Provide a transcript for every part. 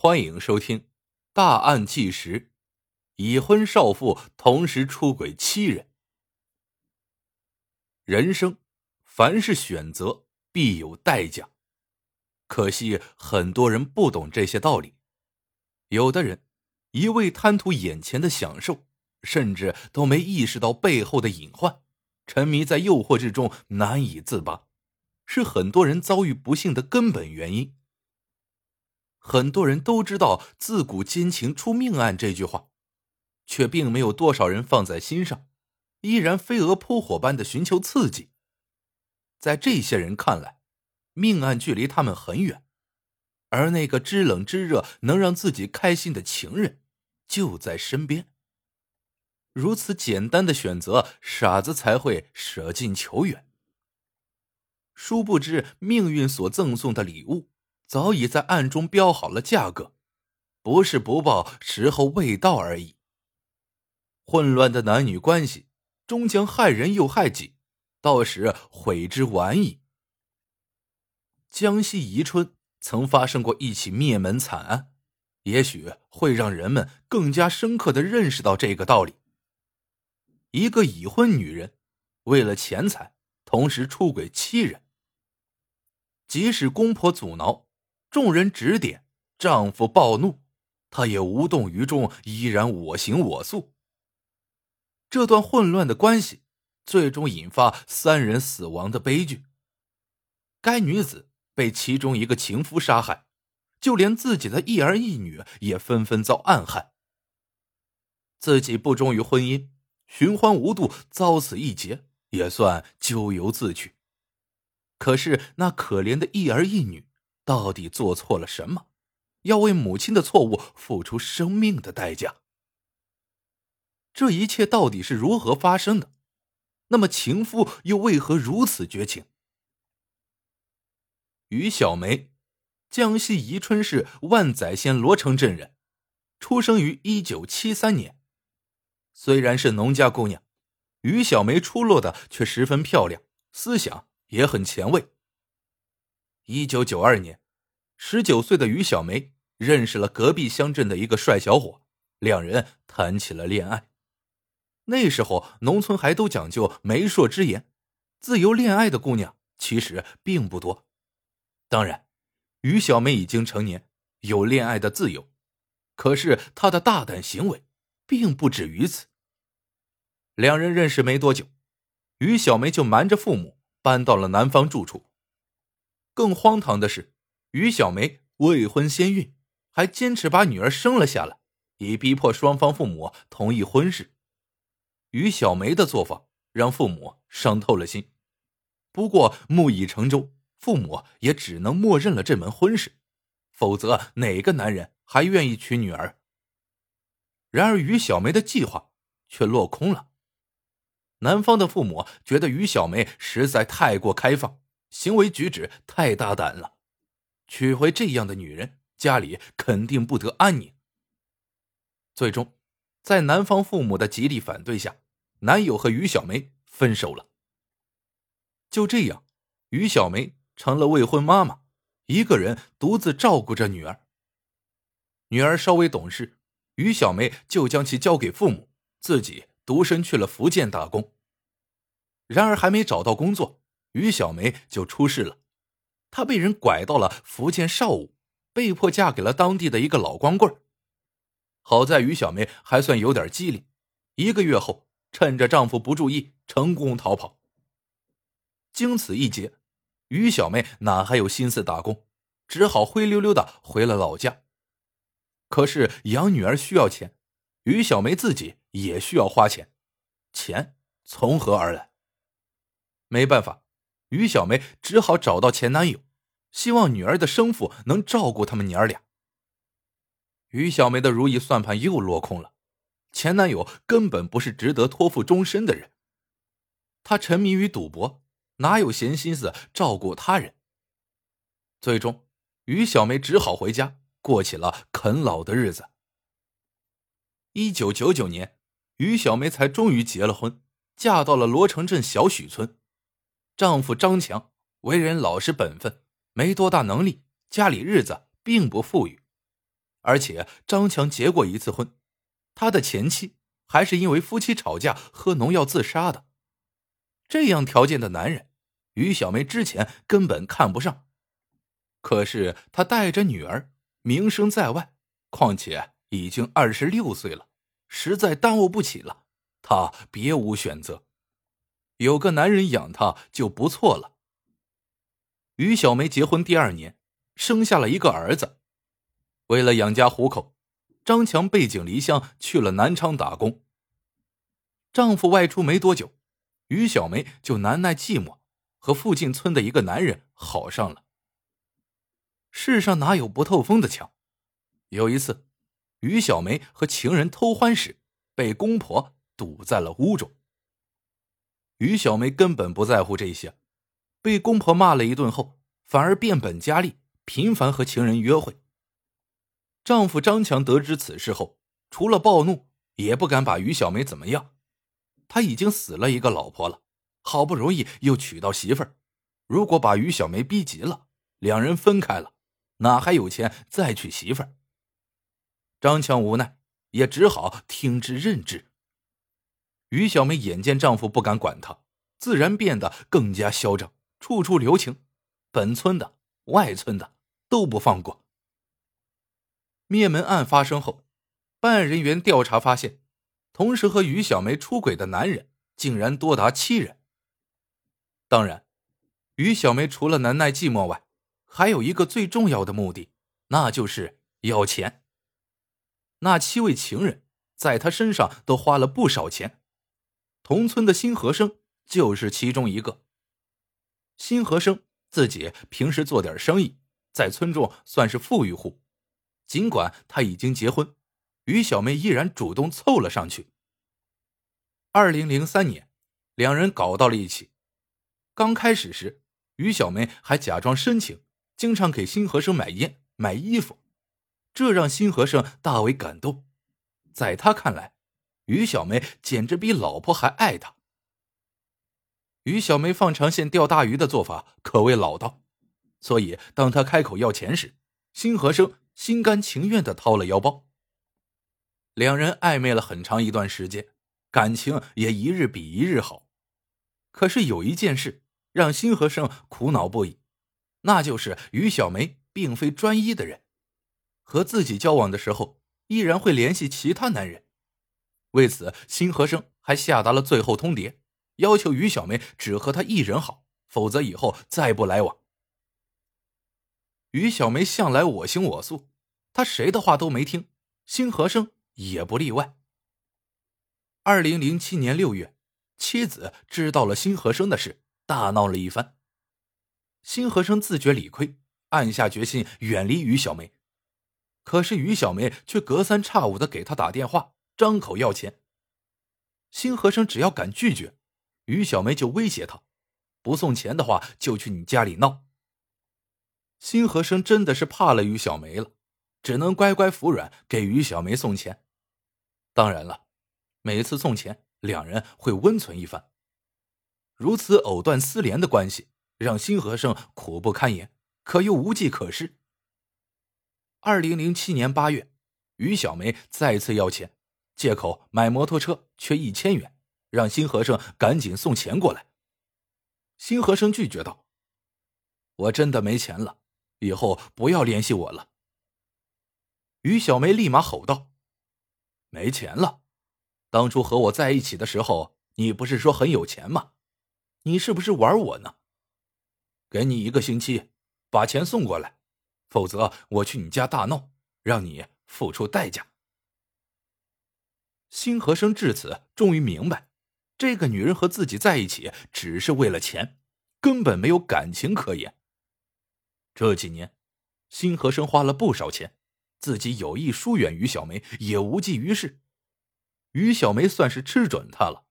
欢迎收听《大案纪实》，已婚少妇同时出轨七人。人生，凡是选择必有代价，可惜很多人不懂这些道理。有的人一味贪图眼前的享受，甚至都没意识到背后的隐患，沉迷在诱惑之中难以自拔，是很多人遭遇不幸的根本原因。很多人都知道“自古奸情出命案”这句话，却并没有多少人放在心上，依然飞蛾扑火般的寻求刺激。在这些人看来，命案距离他们很远，而那个知冷知热、能让自己开心的情人就在身边。如此简单的选择，傻子才会舍近求远。殊不知，命运所赠送的礼物。早已在暗中标好了价格，不是不报，时候未到而已。混乱的男女关系终将害人又害己，到时悔之晚矣。江西宜春曾发生过一起灭门惨案，也许会让人们更加深刻的认识到这个道理：一个已婚女人为了钱财，同时出轨七人，即使公婆阻挠。众人指点，丈夫暴怒，她也无动于衷，依然我行我素。这段混乱的关系，最终引发三人死亡的悲剧。该女子被其中一个情夫杀害，就连自己的一儿一女也纷纷遭暗害。自己不忠于婚姻，寻欢无度，遭此一劫，也算咎由自取。可是那可怜的一儿一女。到底做错了什么？要为母亲的错误付出生命的代价？这一切到底是如何发生的？那么情夫又为何如此绝情？于小梅，江西宜春市万载县罗城镇人，出生于一九七三年。虽然是农家姑娘，于小梅出落的却十分漂亮，思想也很前卫。一九九二年，十九岁的于小梅认识了隔壁乡镇的一个帅小伙，两人谈起了恋爱。那时候农村还都讲究媒妁之言，自由恋爱的姑娘其实并不多。当然，于小梅已经成年，有恋爱的自由，可是她的大胆行为并不止于此。两人认识没多久，于小梅就瞒着父母搬到了南方住处。更荒唐的是，于小梅未婚先孕，还坚持把女儿生了下来，以逼迫双方父母同意婚事。于小梅的做法让父母伤透了心，不过木已成舟，父母也只能默认了这门婚事，否则哪个男人还愿意娶女儿？然而，于小梅的计划却落空了。男方的父母觉得于小梅实在太过开放。行为举止太大胆了，娶回这样的女人，家里肯定不得安宁。最终，在男方父母的极力反对下，男友和于小梅分手了。就这样，于小梅成了未婚妈妈，一个人独自照顾着女儿。女儿稍微懂事，于小梅就将其交给父母，自己独身去了福建打工。然而，还没找到工作。于小梅就出事了，她被人拐到了福建邵武，被迫嫁给了当地的一个老光棍好在于小梅还算有点机灵，一个月后趁着丈夫不注意成功逃跑。经此一劫，于小梅哪还有心思打工，只好灰溜溜的回了老家。可是养女儿需要钱，于小梅自己也需要花钱，钱从何而来？没办法。于小梅只好找到前男友，希望女儿的生父能照顾他们娘儿俩。于小梅的如意算盘又落空了，前男友根本不是值得托付终身的人，他沉迷于赌博，哪有闲心思照顾他人？最终，于小梅只好回家过起了啃老的日子。一九九九年，于小梅才终于结了婚，嫁到了罗城镇小许村。丈夫张强为人老实本分，没多大能力，家里日子并不富裕。而且张强结过一次婚，他的前妻还是因为夫妻吵架喝农药自杀的。这样条件的男人，于小梅之前根本看不上。可是她带着女儿，名声在外，况且已经二十六岁了，实在耽误不起了。她别无选择，有个男人养她就不错了。于小梅结婚第二年，生下了一个儿子。为了养家糊口，张强背井离乡去了南昌打工。丈夫外出没多久。于小梅就难耐寂寞，和附近村的一个男人好上了。世上哪有不透风的墙？有一次，于小梅和情人偷欢时，被公婆堵在了屋中。于小梅根本不在乎这些，被公婆骂了一顿后，反而变本加厉，频繁和情人约会。丈夫张强得知此事后，除了暴怒，也不敢把于小梅怎么样。他已经死了一个老婆了，好不容易又娶到媳妇儿，如果把于小梅逼急了，两人分开了，哪还有钱再娶媳妇儿？张强无奈，也只好听之任之。于小梅眼见丈夫不敢管她，自然变得更加嚣张，处处留情，本村的、外村的都不放过。灭门案发生后，办案人员调查发现。同时和于小梅出轨的男人竟然多达七人。当然，于小梅除了难耐寂寞外，还有一个最重要的目的，那就是要钱。那七位情人在她身上都花了不少钱，同村的辛和生就是其中一个。辛和生自己平时做点生意，在村中算是富裕户，尽管他已经结婚。于小梅依然主动凑了上去。二零零三年，两人搞到了一起。刚开始时，于小梅还假装深情，经常给辛和生买烟、买衣服，这让辛和生大为感动。在他看来，于小梅简直比老婆还爱他。于小梅放长线钓大鱼的做法可谓老道，所以当他开口要钱时，辛和生心甘情愿的掏了腰包。两人暧昧了很长一段时间，感情也一日比一日好。可是有一件事让辛和生苦恼不已，那就是于小梅并非专一的人，和自己交往的时候依然会联系其他男人。为此，辛和生还下达了最后通牒，要求于小梅只和他一人好，否则以后再不来往。于小梅向来我行我素，她谁的话都没听，辛和生。也不例外。二零零七年六月，妻子知道了辛和生的事，大闹了一番。辛和生自觉理亏，暗下决心远离于小梅。可是于小梅却隔三差五的给他打电话，张口要钱。辛和生只要敢拒绝，于小梅就威胁他，不送钱的话就去你家里闹。辛和生真的是怕了于小梅了，只能乖乖服软，给于小梅送钱。当然了，每次送钱，两人会温存一番。如此藕断丝连的关系，让辛和生苦不堪言，可又无计可施。二零零七年八月，于小梅再次要钱，借口买摩托车缺一千元，让新和生赶紧送钱过来。新和生拒绝道：“我真的没钱了，以后不要联系我了。”于小梅立马吼道。没钱了，当初和我在一起的时候，你不是说很有钱吗？你是不是玩我呢？给你一个星期，把钱送过来，否则我去你家大闹，让你付出代价。辛和生至此终于明白，这个女人和自己在一起只是为了钱，根本没有感情可言。这几年，辛和生花了不少钱。自己有意疏远于小梅，也无济于事。于小梅算是吃准他了，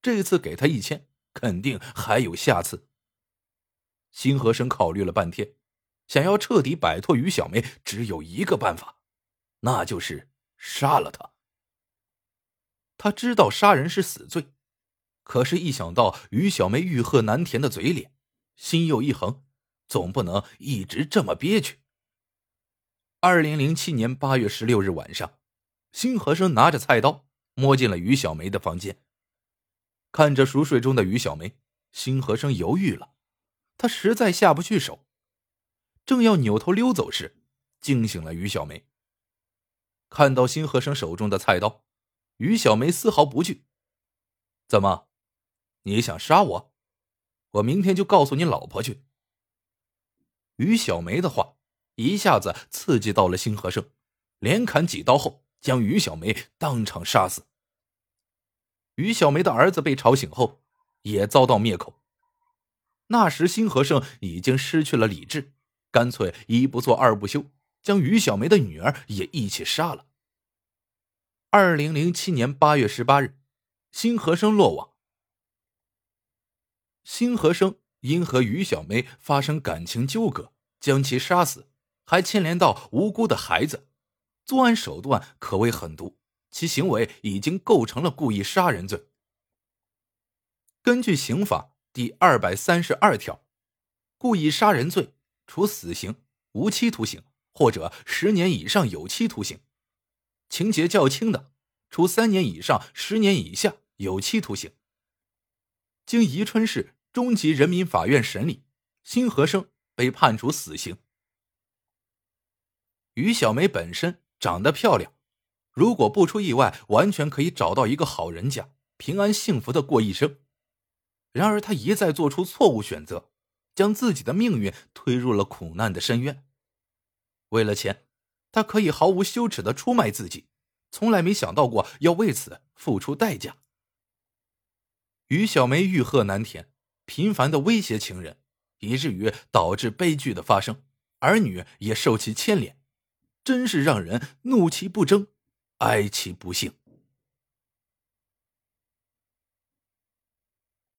这次给他一千，肯定还有下次。辛和生考虑了半天，想要彻底摆脱于小梅，只有一个办法，那就是杀了她。他知道杀人是死罪，可是，一想到于小梅欲壑难填的嘴脸，心又一横，总不能一直这么憋屈。二零零七年八月十六日晚上，辛和生拿着菜刀摸进了于小梅的房间。看着熟睡中的于小梅，辛和生犹豫了，他实在下不去手，正要扭头溜走时，惊醒了于小梅。看到辛和生手中的菜刀，于小梅丝毫不惧。怎么，你想杀我？我明天就告诉你老婆去。于小梅的话一下子刺激到了辛和盛，连砍几刀后，将于小梅当场杀死。于小梅的儿子被吵醒后，也遭到灭口。那时辛和盛已经失去了理智，干脆一不做二不休，将于小梅的女儿也一起杀了。二零零七年八月十八日，辛和生落网。辛和生因和于小梅发生感情纠葛，将其杀死，还牵连到无辜的孩子，作案手段可谓狠毒，其行为已经构成了故意杀人罪。根据刑法第二百三十二条，故意杀人罪处死刑、无期徒刑或者十年以上有期徒刑；情节较轻的，处三年以上十年以下有期徒刑。经宜春市。中级人民法院审理，辛和生被判处死刑。于小梅本身长得漂亮，如果不出意外，完全可以找到一个好人家，平安幸福的过一生。然而，她一再做出错误选择，将自己的命运推入了苦难的深渊。为了钱，他可以毫无羞耻的出卖自己，从来没想到过要为此付出代价。于小梅欲壑难填。频繁的威胁情人，以至于导致悲剧的发生，儿女也受其牵连，真是让人怒其不争，哀其不幸。